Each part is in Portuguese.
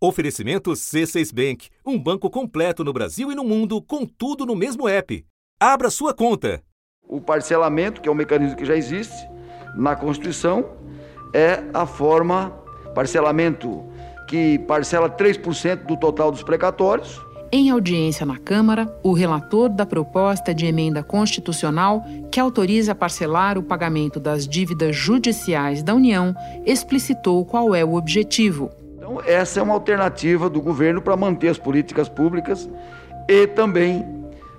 Oferecimento C6 Bank, um banco completo no Brasil e no mundo, com tudo no mesmo app. Abra sua conta. O parcelamento, que é um mecanismo que já existe na Constituição, é a forma parcelamento que parcela 3% do total dos precatórios. Em audiência na Câmara, o relator da proposta de emenda constitucional que autoriza parcelar o pagamento das dívidas judiciais da União explicitou qual é o objetivo então, essa é uma alternativa do governo para manter as políticas públicas e também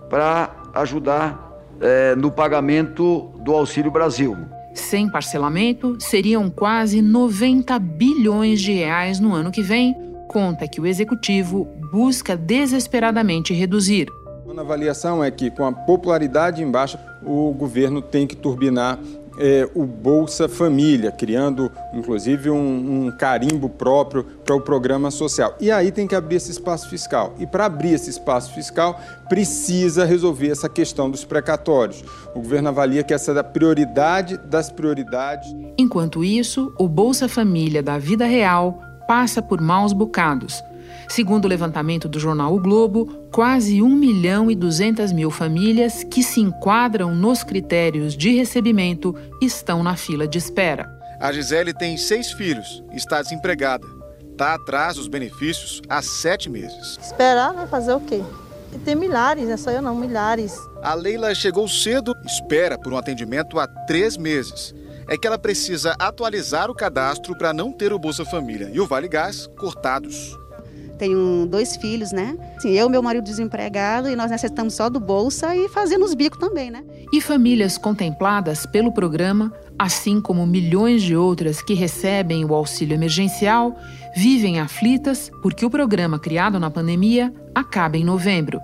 para ajudar é, no pagamento do Auxílio Brasil. Sem parcelamento, seriam quase 90 bilhões de reais no ano que vem, conta que o executivo busca desesperadamente reduzir. A avaliação é que, com a popularidade em baixa, o governo tem que turbinar é, o Bolsa Família, criando inclusive um, um carimbo próprio para o programa social. E aí tem que abrir esse espaço fiscal. E para abrir esse espaço fiscal, precisa resolver essa questão dos precatórios. O governo avalia que essa é a prioridade das prioridades. Enquanto isso, o Bolsa Família da vida real passa por maus bocados. Segundo o levantamento do jornal O Globo, quase 1 milhão e 200 mil famílias que se enquadram nos critérios de recebimento estão na fila de espera. A Gisele tem seis filhos e está desempregada. Está atrás dos benefícios há sete meses. Esperar, vai fazer o quê? E tem milhares, não é só eu não, milhares. A Leila chegou cedo, espera por um atendimento há três meses. É que ela precisa atualizar o cadastro para não ter o Bolsa Família e o Vale Gás cortados. Tenho dois filhos, né? Sim, eu e meu marido desempregado e nós necessitamos só do bolsa e fazendo os bicos também, né? E famílias contempladas pelo programa, assim como milhões de outras que recebem o auxílio emergencial, vivem aflitas porque o programa criado na pandemia acaba em novembro.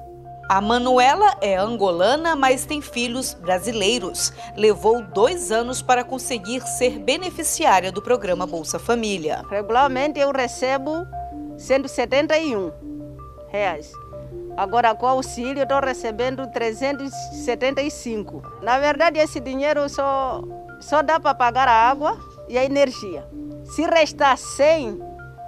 A Manuela é angolana, mas tem filhos brasileiros. Levou dois anos para conseguir ser beneficiária do programa Bolsa Família. Regularmente eu recebo 171 reais. Agora com o auxílio eu estou recebendo 375. Na verdade esse dinheiro só, só dá para pagar a água e a energia. Se restar 100,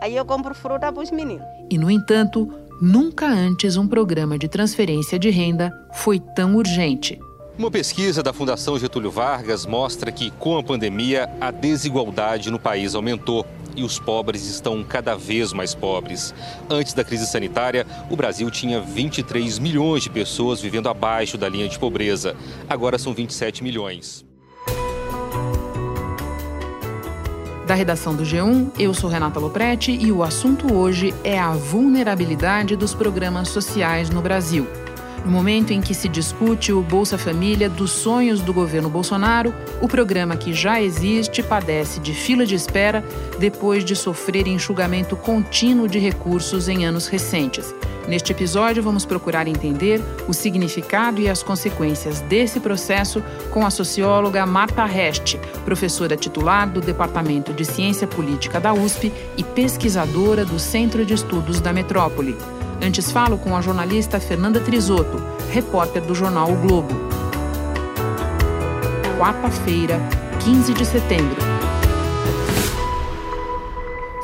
aí eu compro fruta para os meninos. E no entanto, nunca antes um programa de transferência de renda foi tão urgente. Uma pesquisa da Fundação Getúlio Vargas mostra que, com a pandemia, a desigualdade no país aumentou e os pobres estão cada vez mais pobres. Antes da crise sanitária, o Brasil tinha 23 milhões de pessoas vivendo abaixo da linha de pobreza. Agora são 27 milhões. Da redação do G1, eu sou Renata Loprete e o assunto hoje é a vulnerabilidade dos programas sociais no Brasil. No momento em que se discute o Bolsa Família dos sonhos do governo Bolsonaro, o programa que já existe padece de fila de espera depois de sofrer enxugamento contínuo de recursos em anos recentes. Neste episódio, vamos procurar entender o significado e as consequências desse processo com a socióloga Marta Reste, professora titular do Departamento de Ciência Política da USP e pesquisadora do Centro de Estudos da Metrópole. Antes falo com a jornalista Fernanda Trisotto, repórter do jornal O Globo. Quarta-feira, 15 de setembro.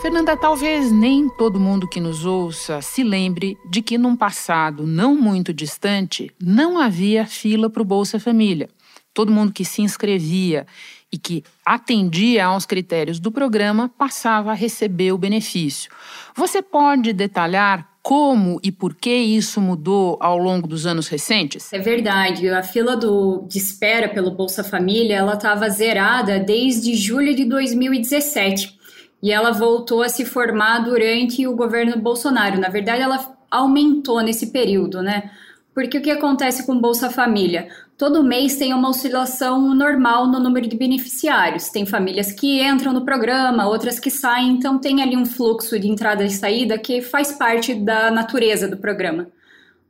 Fernanda, talvez nem todo mundo que nos ouça se lembre de que num passado não muito distante não havia fila para o Bolsa Família. Todo mundo que se inscrevia e que atendia aos critérios do programa passava a receber o benefício. Você pode detalhar como e por que isso mudou ao longo dos anos recentes? É verdade. A fila do, de espera pelo Bolsa Família ela estava zerada desde julho de 2017 e ela voltou a se formar durante o governo Bolsonaro. Na verdade, ela aumentou nesse período, né? Porque o que acontece com Bolsa Família? Todo mês tem uma oscilação normal no número de beneficiários. Tem famílias que entram no programa, outras que saem, então tem ali um fluxo de entrada e saída que faz parte da natureza do programa.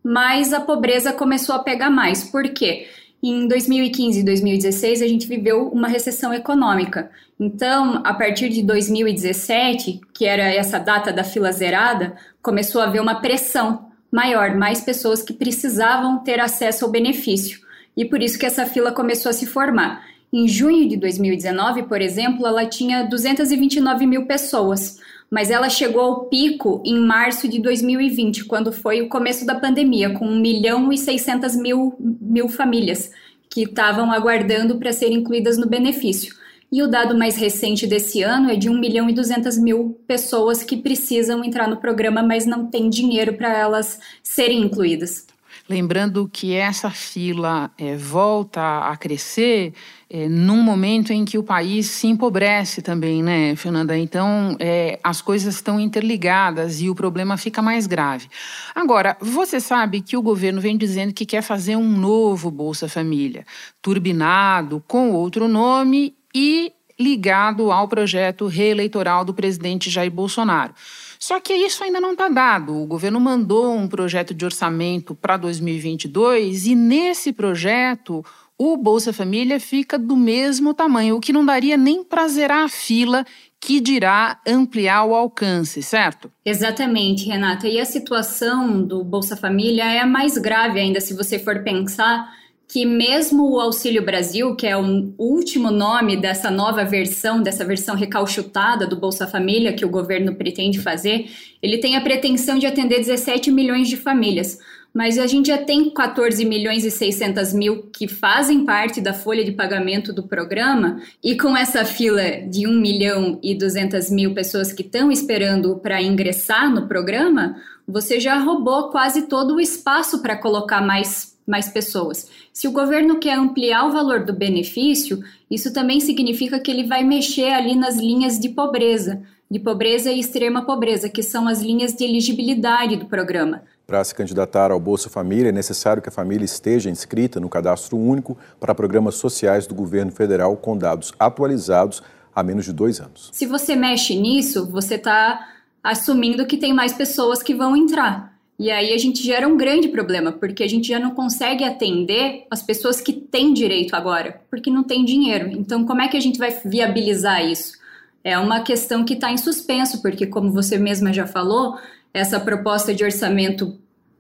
Mas a pobreza começou a pegar mais. Por quê? Em 2015 e 2016 a gente viveu uma recessão econômica. Então, a partir de 2017, que era essa data da fila zerada, começou a haver uma pressão maior, mais pessoas que precisavam ter acesso ao benefício. E por isso que essa fila começou a se formar. Em junho de 2019, por exemplo, ela tinha 229 mil pessoas, mas ela chegou ao pico em março de 2020, quando foi o começo da pandemia, com 1 milhão e 600 mil, mil famílias que estavam aguardando para serem incluídas no benefício. E o dado mais recente desse ano é de 1 milhão e 200 mil pessoas que precisam entrar no programa, mas não tem dinheiro para elas serem incluídas. Lembrando que essa fila é, volta a crescer é, num momento em que o país se empobrece também, né, Fernanda? Então, é, as coisas estão interligadas e o problema fica mais grave. Agora, você sabe que o governo vem dizendo que quer fazer um novo Bolsa Família, turbinado, com outro nome e ligado ao projeto reeleitoral do presidente Jair Bolsonaro. Só que isso ainda não está dado. O governo mandou um projeto de orçamento para 2022 e nesse projeto o Bolsa Família fica do mesmo tamanho, o que não daria nem para zerar a fila que dirá ampliar o alcance, certo? Exatamente, Renata. E a situação do Bolsa Família é a mais grave ainda se você for pensar que mesmo o Auxílio Brasil, que é o último nome dessa nova versão, dessa versão recalchutada do Bolsa Família que o governo pretende fazer, ele tem a pretensão de atender 17 milhões de famílias. Mas a gente já tem 14 milhões e 600 mil que fazem parte da folha de pagamento do programa, e com essa fila de 1 milhão e 200 mil pessoas que estão esperando para ingressar no programa, você já roubou quase todo o espaço para colocar mais mais pessoas. Se o governo quer ampliar o valor do benefício, isso também significa que ele vai mexer ali nas linhas de pobreza, de pobreza e extrema pobreza, que são as linhas de elegibilidade do programa. Para se candidatar ao Bolsa Família, é necessário que a família esteja inscrita no cadastro único para programas sociais do governo federal com dados atualizados há menos de dois anos. Se você mexe nisso, você está assumindo que tem mais pessoas que vão entrar. E aí a gente gera um grande problema, porque a gente já não consegue atender as pessoas que têm direito agora, porque não tem dinheiro. Então, como é que a gente vai viabilizar isso? É uma questão que está em suspenso, porque, como você mesma já falou, essa proposta de orçamento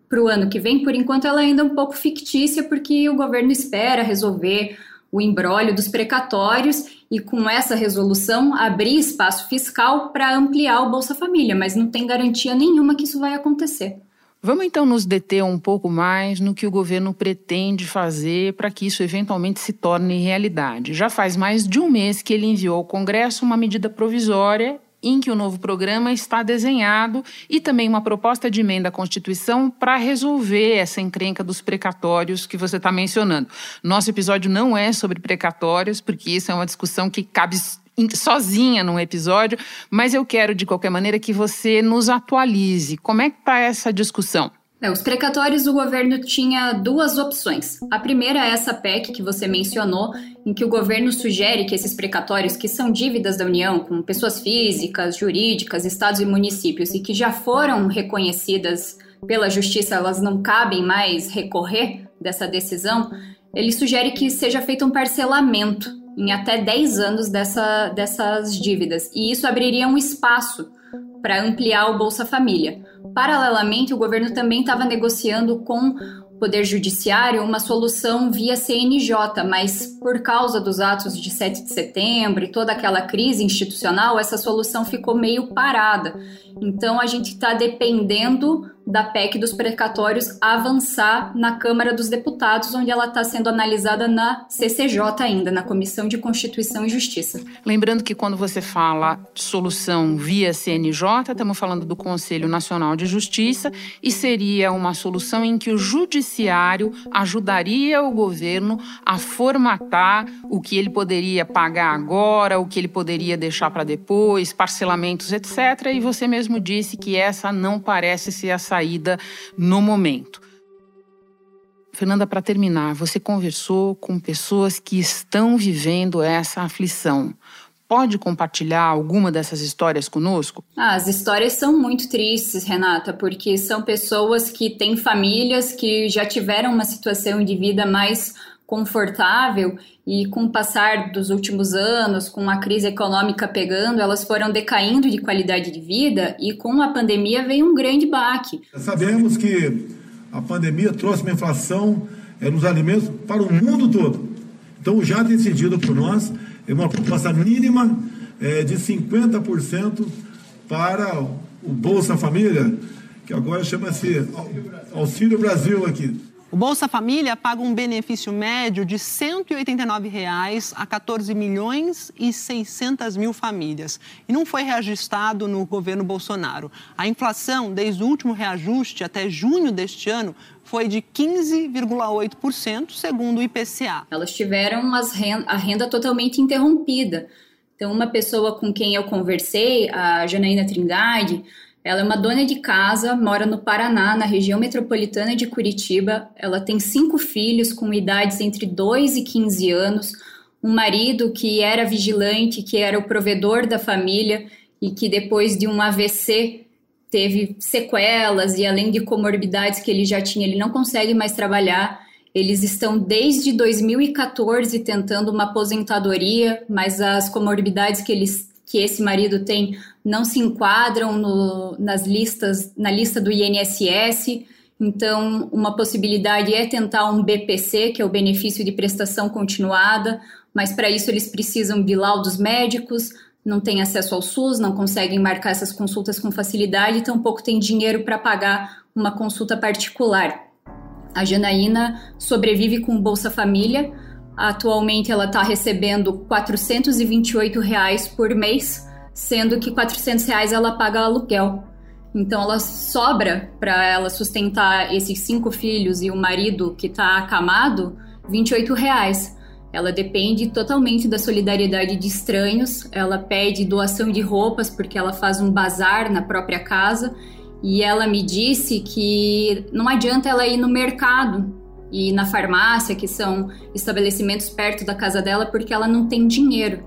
para o ano que vem, por enquanto, ela ainda é um pouco fictícia, porque o governo espera resolver o embrólio dos precatórios e, com essa resolução, abrir espaço fiscal para ampliar o Bolsa Família, mas não tem garantia nenhuma que isso vai acontecer. Vamos então nos deter um pouco mais no que o governo pretende fazer para que isso eventualmente se torne realidade. Já faz mais de um mês que ele enviou ao Congresso uma medida provisória em que o novo programa está desenhado e também uma proposta de emenda à Constituição para resolver essa encrenca dos precatórios que você está mencionando. Nosso episódio não é sobre precatórios, porque isso é uma discussão que cabe sozinha num episódio, mas eu quero de qualquer maneira que você nos atualize. Como é que está essa discussão? Os precatórios, o governo tinha duas opções. A primeira é essa PEC que você mencionou, em que o governo sugere que esses precatórios, que são dívidas da União com pessoas físicas, jurídicas, estados e municípios, e que já foram reconhecidas pela justiça, elas não cabem mais recorrer dessa decisão, ele sugere que seja feito um parcelamento em até 10 anos dessa, dessas dívidas. E isso abriria um espaço para ampliar o Bolsa Família. Paralelamente, o governo também estava negociando com Poder Judiciário uma solução via CNJ, mas por causa dos atos de 7 de setembro e toda aquela crise institucional, essa solução ficou meio parada. Então a gente está dependendo da PEC dos precatórios avançar na Câmara dos Deputados, onde ela está sendo analisada na CCJ ainda, na Comissão de Constituição e Justiça. Lembrando que quando você fala solução via CNJ, estamos falando do Conselho Nacional de Justiça e seria uma solução em que o Judiciário ajudaria o governo a formatar o que ele poderia pagar agora, o que ele poderia deixar para depois, parcelamentos, etc. E você mesmo disse que essa não parece ser a saída no momento. Fernanda, para terminar, você conversou com pessoas que estão vivendo essa aflição. Pode compartilhar alguma dessas histórias conosco? Ah, as histórias são muito tristes, Renata, porque são pessoas que têm famílias que já tiveram uma situação de vida mais confortável e com o passar dos últimos anos, com a crise econômica pegando, elas foram decaindo de qualidade de vida e com a pandemia veio um grande baque. Sabemos que a pandemia trouxe uma inflação é, nos alimentos para o mundo todo. Então, já decidido por nós, é uma proposta mínima é, de 50% para o Bolsa Família, que agora chama-se Auxílio Brasil aqui. O Bolsa Família paga um benefício médio de 189 reais a 14 milhões e 600 mil famílias. E não foi reajustado no governo Bolsonaro. A inflação, desde o último reajuste até junho deste ano, foi de 15,8%, segundo o IPCA. Elas tiveram renda, a renda totalmente interrompida. Então, uma pessoa com quem eu conversei, a Janaína Trindade, ela é uma dona de casa, mora no Paraná, na região metropolitana de Curitiba. Ela tem cinco filhos com idades entre 2 e 15 anos, um marido que era vigilante, que era o provedor da família e que depois de um AVC teve sequelas e além de comorbidades que ele já tinha, ele não consegue mais trabalhar. Eles estão desde 2014 tentando uma aposentadoria, mas as comorbidades que eles que esse marido tem não se enquadram no, nas listas, na lista do INSS. Então, uma possibilidade é tentar um BPC, que é o benefício de prestação continuada, mas para isso eles precisam de laudos médicos, não têm acesso ao SUS, não conseguem marcar essas consultas com facilidade, tampouco tem dinheiro para pagar uma consulta particular. A Janaína sobrevive com Bolsa Família. Atualmente ela está recebendo 428 reais por mês sendo que 400 reais ela paga aluguel. Então ela sobra para ela sustentar esses cinco filhos e o marido que está acamado 28 reais. Ela depende totalmente da solidariedade de estranhos. Ela pede doação de roupas porque ela faz um bazar na própria casa. E ela me disse que não adianta ela ir no mercado e na farmácia, que são estabelecimentos perto da casa dela, porque ela não tem dinheiro.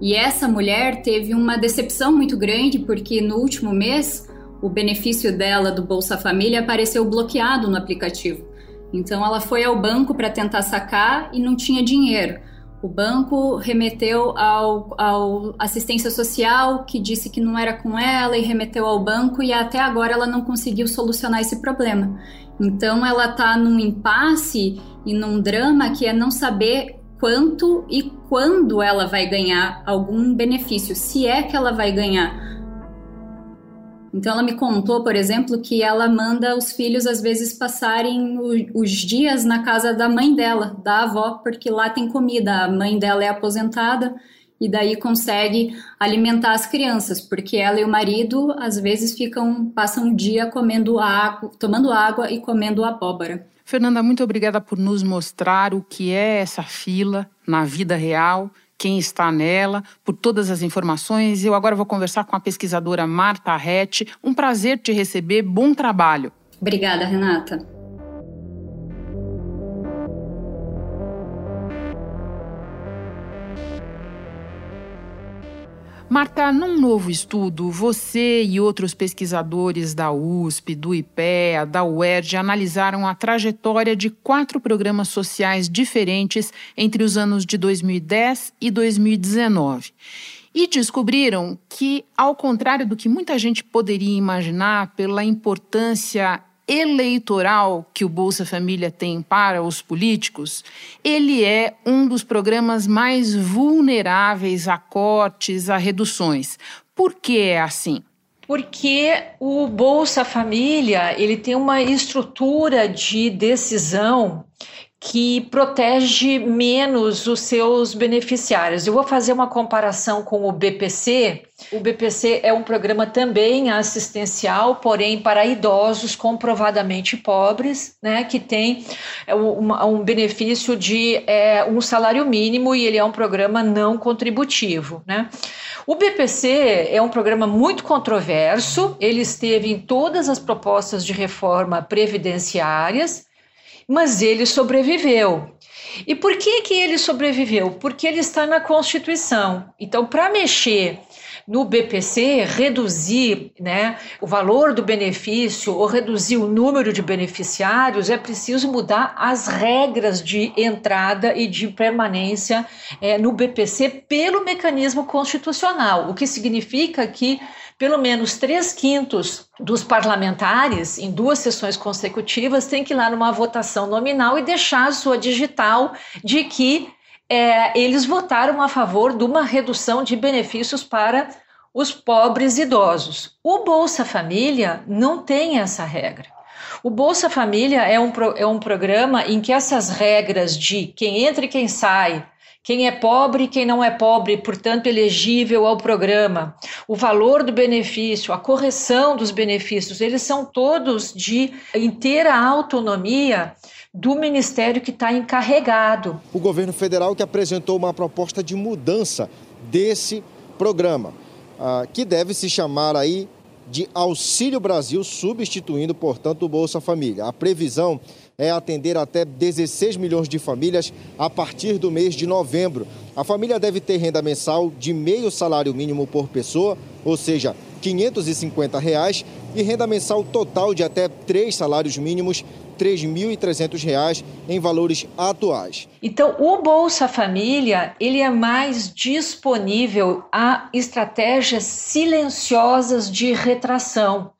E essa mulher teve uma decepção muito grande porque no último mês o benefício dela do Bolsa Família apareceu bloqueado no aplicativo. Então ela foi ao banco para tentar sacar e não tinha dinheiro. O banco remeteu ao, ao, assistência social, que disse que não era com ela, e remeteu ao banco, e até agora ela não conseguiu solucionar esse problema. Então ela está num impasse e num drama que é não saber quanto e quando ela vai ganhar algum benefício, se é que ela vai ganhar. Então ela me contou, por exemplo, que ela manda os filhos às vezes passarem os dias na casa da mãe dela, da avó, porque lá tem comida. A mãe dela é aposentada e daí consegue alimentar as crianças, porque ela e o marido às vezes ficam passam o dia comendo água, tomando água e comendo abóbora. Fernanda, muito obrigada por nos mostrar o que é essa fila na vida real, quem está nela, por todas as informações. Eu agora vou conversar com a pesquisadora Marta Rete. Um prazer te receber. Bom trabalho. Obrigada, Renata. Marta, num novo estudo, você e outros pesquisadores da USP, do IPEA, da UERJ analisaram a trajetória de quatro programas sociais diferentes entre os anos de 2010 e 2019. E descobriram que, ao contrário do que muita gente poderia imaginar pela importância eleitoral que o Bolsa Família tem para os políticos, ele é um dos programas mais vulneráveis a cortes, a reduções. Por que é assim? Porque o Bolsa Família ele tem uma estrutura de decisão que protege menos os seus beneficiários. Eu vou fazer uma comparação com o BPC. O BPC é um programa também assistencial, porém para idosos comprovadamente pobres, né, que tem é, um, benefício de é, um salário mínimo e ele é um programa não contributivo, né. O BPC é um programa muito controverso, ele esteve em todas as propostas de reforma previdenciárias, mas ele sobreviveu. E por que que ele sobreviveu? Porque ele está na Constituição. Então, para mexer no BPC, reduzir né, o valor do benefício ou reduzir o número de beneficiários, é preciso mudar as regras de entrada e de permanência é, no BPC pelo mecanismo constitucional, o que significa que pelo menos três quintos dos parlamentares, em duas sessões consecutivas, têm que ir lá numa votação nominal e deixar a sua digital de que é, eles votaram a favor de uma redução de benefícios para os pobres idosos. O Bolsa Família não tem essa regra. O Bolsa Família é um, é um programa em que essas regras de quem entra e quem sai, quem é pobre e quem não é pobre, portanto elegível ao programa, o valor do benefício, a correção dos benefícios, eles são todos de inteira autonomia do ministério que está encarregado. O governo federal que apresentou uma proposta de mudança desse programa, uh, que deve se chamar aí de Auxílio Brasil, substituindo, portanto, o Bolsa Família. A previsão é atender até 16 milhões de famílias a partir do mês de novembro. A família deve ter renda mensal de meio salário mínimo por pessoa, ou seja, 550 reais, e renda mensal total de até três salários mínimos R$ 3.300 em valores atuais. Então, o Bolsa Família, ele é mais disponível a estratégias silenciosas de retração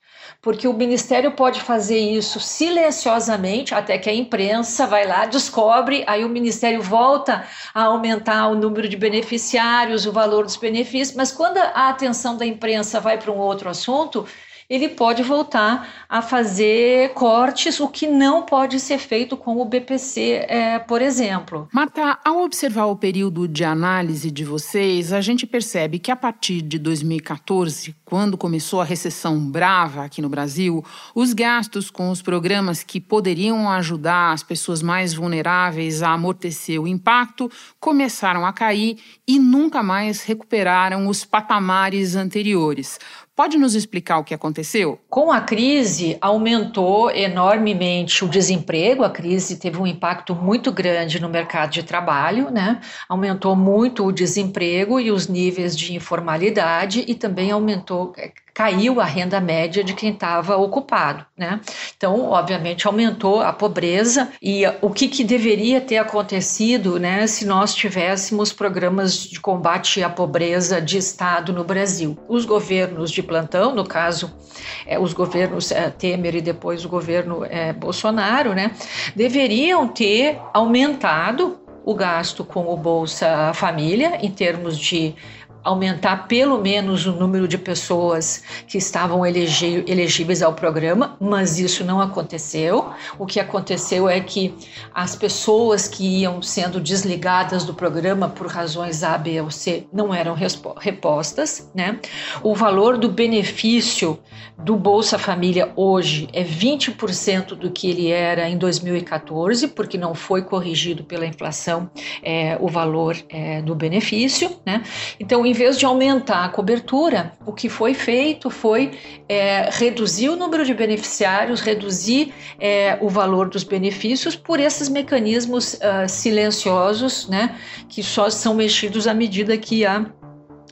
porque o ministério pode fazer isso silenciosamente até que a imprensa vai lá, descobre, aí o ministério volta a aumentar o número de beneficiários, o valor dos benefícios, mas quando a atenção da imprensa vai para um outro assunto, ele pode voltar a fazer cortes, o que não pode ser feito com o BPC, é, por exemplo. Marta, ao observar o período de análise de vocês, a gente percebe que a partir de 2014, quando começou a recessão brava aqui no Brasil, os gastos com os programas que poderiam ajudar as pessoas mais vulneráveis a amortecer o impacto começaram a cair e nunca mais recuperaram os patamares anteriores. Pode nos explicar o que aconteceu? Com a crise, aumentou enormemente o desemprego. A crise teve um impacto muito grande no mercado de trabalho, né? Aumentou muito o desemprego e os níveis de informalidade e também aumentou caiu a renda média de quem estava ocupado, né? Então, obviamente, aumentou a pobreza e o que, que deveria ter acontecido, né, se nós tivéssemos programas de combate à pobreza de Estado no Brasil? Os governos de plantão, no caso, é, os governos é, Temer e depois o governo é, Bolsonaro, né, deveriam ter aumentado o gasto com o Bolsa Família em termos de aumentar pelo menos o número de pessoas que estavam elegíveis ao programa, mas isso não aconteceu. O que aconteceu é que as pessoas que iam sendo desligadas do programa por razões A, B ou C não eram repostas, né? O valor do benefício do Bolsa Família hoje é 20% do que ele era em 2014, porque não foi corrigido pela inflação é, o valor é, do benefício, né? Então, em vez de aumentar a cobertura, o que foi feito foi é, reduzir o número de beneficiários, reduzir é, o valor dos benefícios por esses mecanismos uh, silenciosos, né, que só são mexidos à medida que há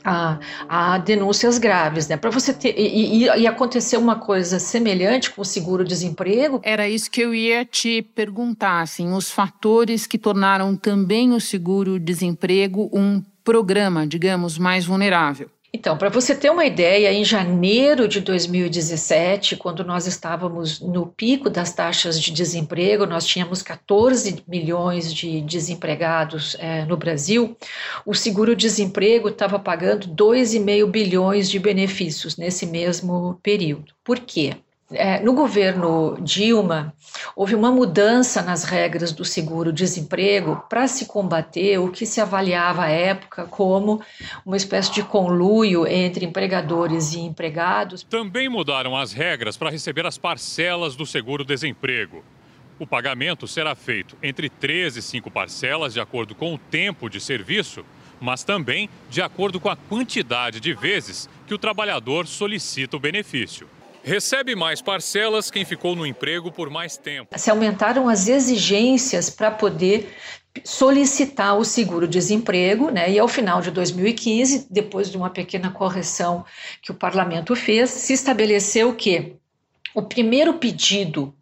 a, a, denúncias graves, né? Para você ter e, e, e acontecer uma coisa semelhante com o seguro-desemprego. Era isso que eu ia te perguntar, assim, os fatores que tornaram também o seguro-desemprego um programa, digamos, mais vulnerável? Então, para você ter uma ideia, em janeiro de 2017, quando nós estávamos no pico das taxas de desemprego, nós tínhamos 14 milhões de desempregados é, no Brasil, o seguro-desemprego estava pagando 2,5 bilhões de benefícios nesse mesmo período. Por quê? É, no governo Dilma, houve uma mudança nas regras do seguro-desemprego para se combater o que se avaliava à época como uma espécie de conluio entre empregadores e empregados. Também mudaram as regras para receber as parcelas do seguro-desemprego. O pagamento será feito entre três e cinco parcelas de acordo com o tempo de serviço, mas também de acordo com a quantidade de vezes que o trabalhador solicita o benefício. Recebe mais parcelas quem ficou no emprego por mais tempo. Se aumentaram as exigências para poder solicitar o seguro-desemprego, né? E ao final de 2015, depois de uma pequena correção que o parlamento fez, se estabeleceu que o primeiro pedido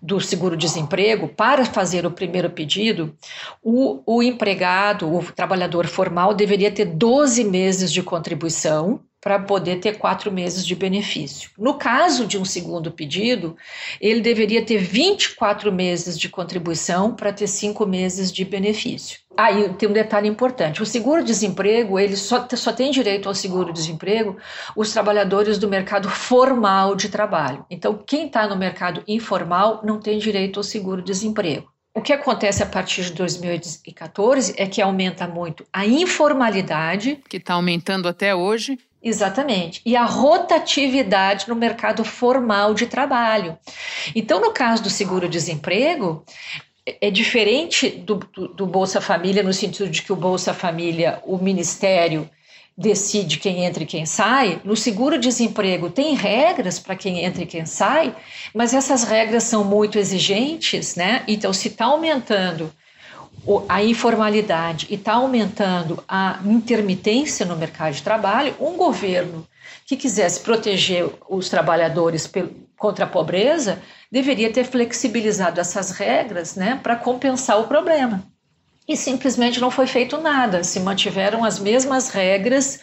do seguro-desemprego, para fazer o primeiro pedido, o, o empregado, o trabalhador formal, deveria ter 12 meses de contribuição para poder ter quatro meses de benefício. No caso de um segundo pedido, ele deveria ter 24 meses de contribuição para ter cinco meses de benefício. Aí ah, tem um detalhe importante: o seguro-desemprego, ele só, só tem direito ao seguro-desemprego os trabalhadores do mercado formal de trabalho. Então, quem está no mercado informal não tem direito ao seguro-desemprego. O que acontece a partir de 2014 é que aumenta muito a informalidade. Que está aumentando até hoje. Exatamente. E a rotatividade no mercado formal de trabalho. Então, no caso do seguro-desemprego, é diferente do, do, do, Bolsa Família, no sentido de que o Bolsa Família, o Ministério decide quem entra e quem sai. No seguro-desemprego tem regras para quem entra e quem sai, mas essas regras são muito exigentes, né? Então, se está aumentando a informalidade e está aumentando a intermitência no mercado de trabalho, um governo que quisesse proteger os trabalhadores contra a pobreza deveria ter flexibilizado essas regras né, para compensar o problema. E simplesmente não foi feito nada, se mantiveram as mesmas regras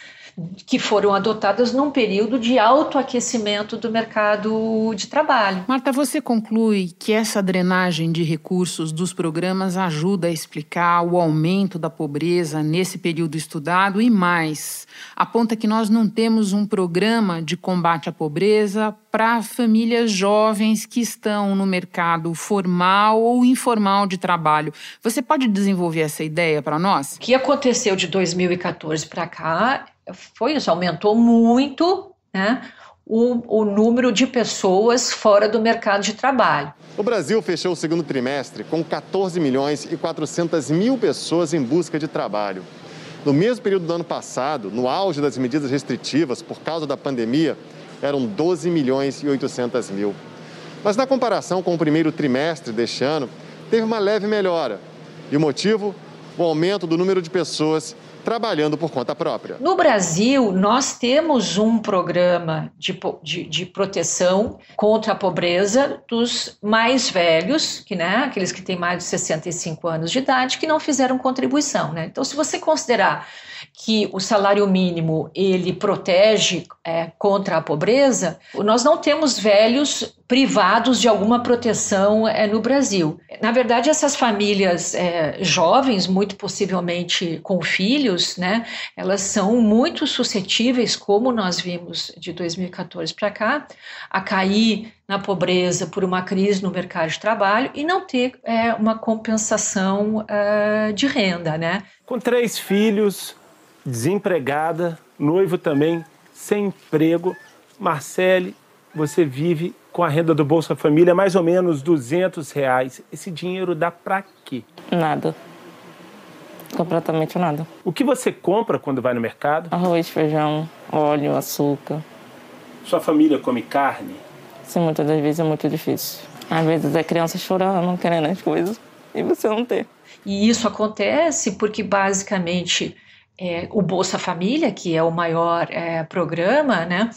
que foram adotadas num período de alto aquecimento do mercado de trabalho. Marta, você conclui que essa drenagem de recursos dos programas ajuda a explicar o aumento da pobreza nesse período estudado e mais, aponta que nós não temos um programa de combate à pobreza para famílias jovens que estão no mercado formal ou informal de trabalho. Você pode desenvolver essa ideia para nós? O que aconteceu de 2014 para cá foi isso, aumentou muito né, o, o número de pessoas fora do mercado de trabalho. O Brasil fechou o segundo trimestre com 14 milhões e 400 mil pessoas em busca de trabalho. No mesmo período do ano passado, no auge das medidas restritivas por causa da pandemia, eram 12 milhões e 800 mil. Mas na comparação com o primeiro trimestre deste ano, teve uma leve melhora. E o motivo? O aumento do número de pessoas trabalhando por conta própria. No Brasil, nós temos um programa de, de, de, proteção contra a pobreza dos mais velhos, que, né, aqueles que têm mais de 65 anos de idade, que não fizeram contribuição. Né? Então, se você considerar que o salário mínimo ele protege é, contra a pobreza, nós não temos velhos privados de alguma proteção é, no Brasil. Na verdade, essas famílias é, jovens, muito possivelmente com filhos, né, elas são muito suscetíveis, como nós vimos de 2014 para cá, a cair na pobreza por uma crise no mercado de trabalho e não ter é, uma compensação é, de renda, né? Com três filhos, desempregada, noivo também, sem emprego. Marcele, você vive com a renda do Bolsa Família mais ou menos 200 reais. Esse dinheiro dá para quê? Nada. Completamente nada. O que você compra quando vai no mercado? Arroz, feijão, óleo, açúcar. Sua família come carne? Sim, muitas das vezes é muito difícil. Às vezes é criança chorando, querendo as coisas, e você não ter. E isso acontece porque basicamente é, o Bolsa Família, que é o maior é, programa, né,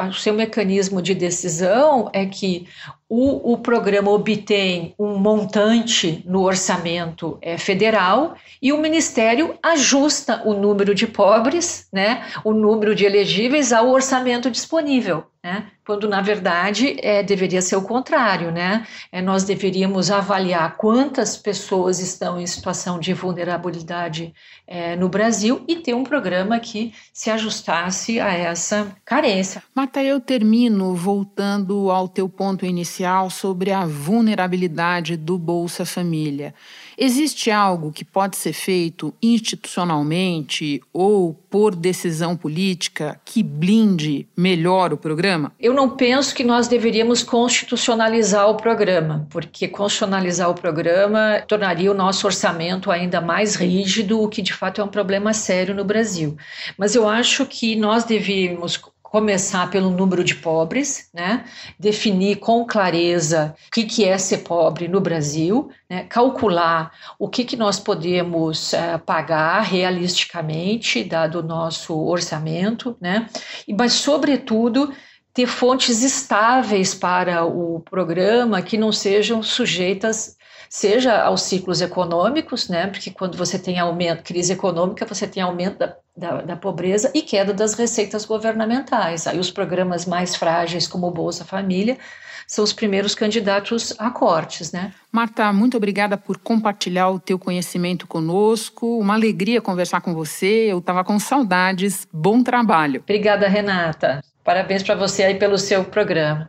o seu mecanismo de decisão é que o, o programa obtém um montante no orçamento é, federal e o Ministério ajusta o número de pobres, né, o número de elegíveis ao orçamento disponível. Né? Quando, na verdade, é, deveria ser o contrário. Né? É, nós deveríamos avaliar quantas pessoas estão em situação de vulnerabilidade é, no Brasil e ter um programa que se ajustasse a essa carência. Marta, eu termino voltando ao teu ponto inicial sobre a vulnerabilidade do Bolsa Família. Existe algo que pode ser feito institucionalmente ou por decisão política que blinde melhor o programa? Eu não penso que nós deveríamos constitucionalizar o programa, porque constitucionalizar o programa tornaria o nosso orçamento ainda mais rígido, o que de fato é um problema sério no Brasil. Mas eu acho que nós devíamos começar pelo número de pobres, né? definir com clareza o que, que é ser pobre no Brasil, né? calcular o que, que nós podemos uh, pagar realisticamente, dado o nosso orçamento, né? e, mas, sobretudo, ter fontes estáveis para o programa que não sejam sujeitas seja aos ciclos econômicos, né, porque quando você tem aumento, crise econômica, você tem aumento da, da, da, pobreza e queda das receitas governamentais. Aí os programas mais frágeis, como o Bolsa Família, são os primeiros candidatos a cortes, né? Marta, muito obrigada por compartilhar o teu conhecimento conosco. Uma alegria conversar com você. Eu estava com saudades. Bom trabalho. Obrigada, Renata. Parabéns para você aí pelo seu programa.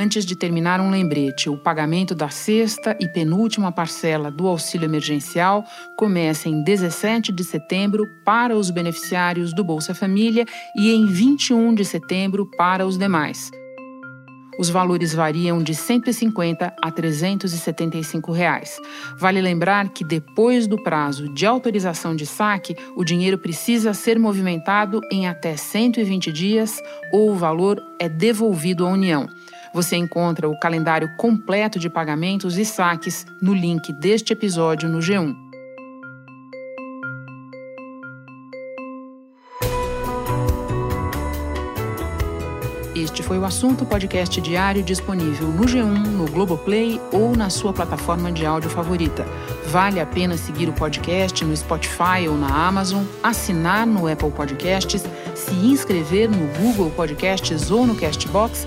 Antes de terminar, um lembrete: o pagamento da sexta e penúltima parcela do auxílio emergencial começa em 17 de setembro para os beneficiários do Bolsa Família e em 21 de setembro para os demais. Os valores variam de R$ 150 a 375 reais. Vale lembrar que depois do prazo de autorização de saque, o dinheiro precisa ser movimentado em até 120 dias ou o valor é devolvido à União. Você encontra o calendário completo de pagamentos e saques no link deste episódio no G1. Este foi o assunto podcast diário disponível no G1, no Globoplay ou na sua plataforma de áudio favorita. Vale a pena seguir o podcast no Spotify ou na Amazon, assinar no Apple Podcasts, se inscrever no Google Podcasts ou no Castbox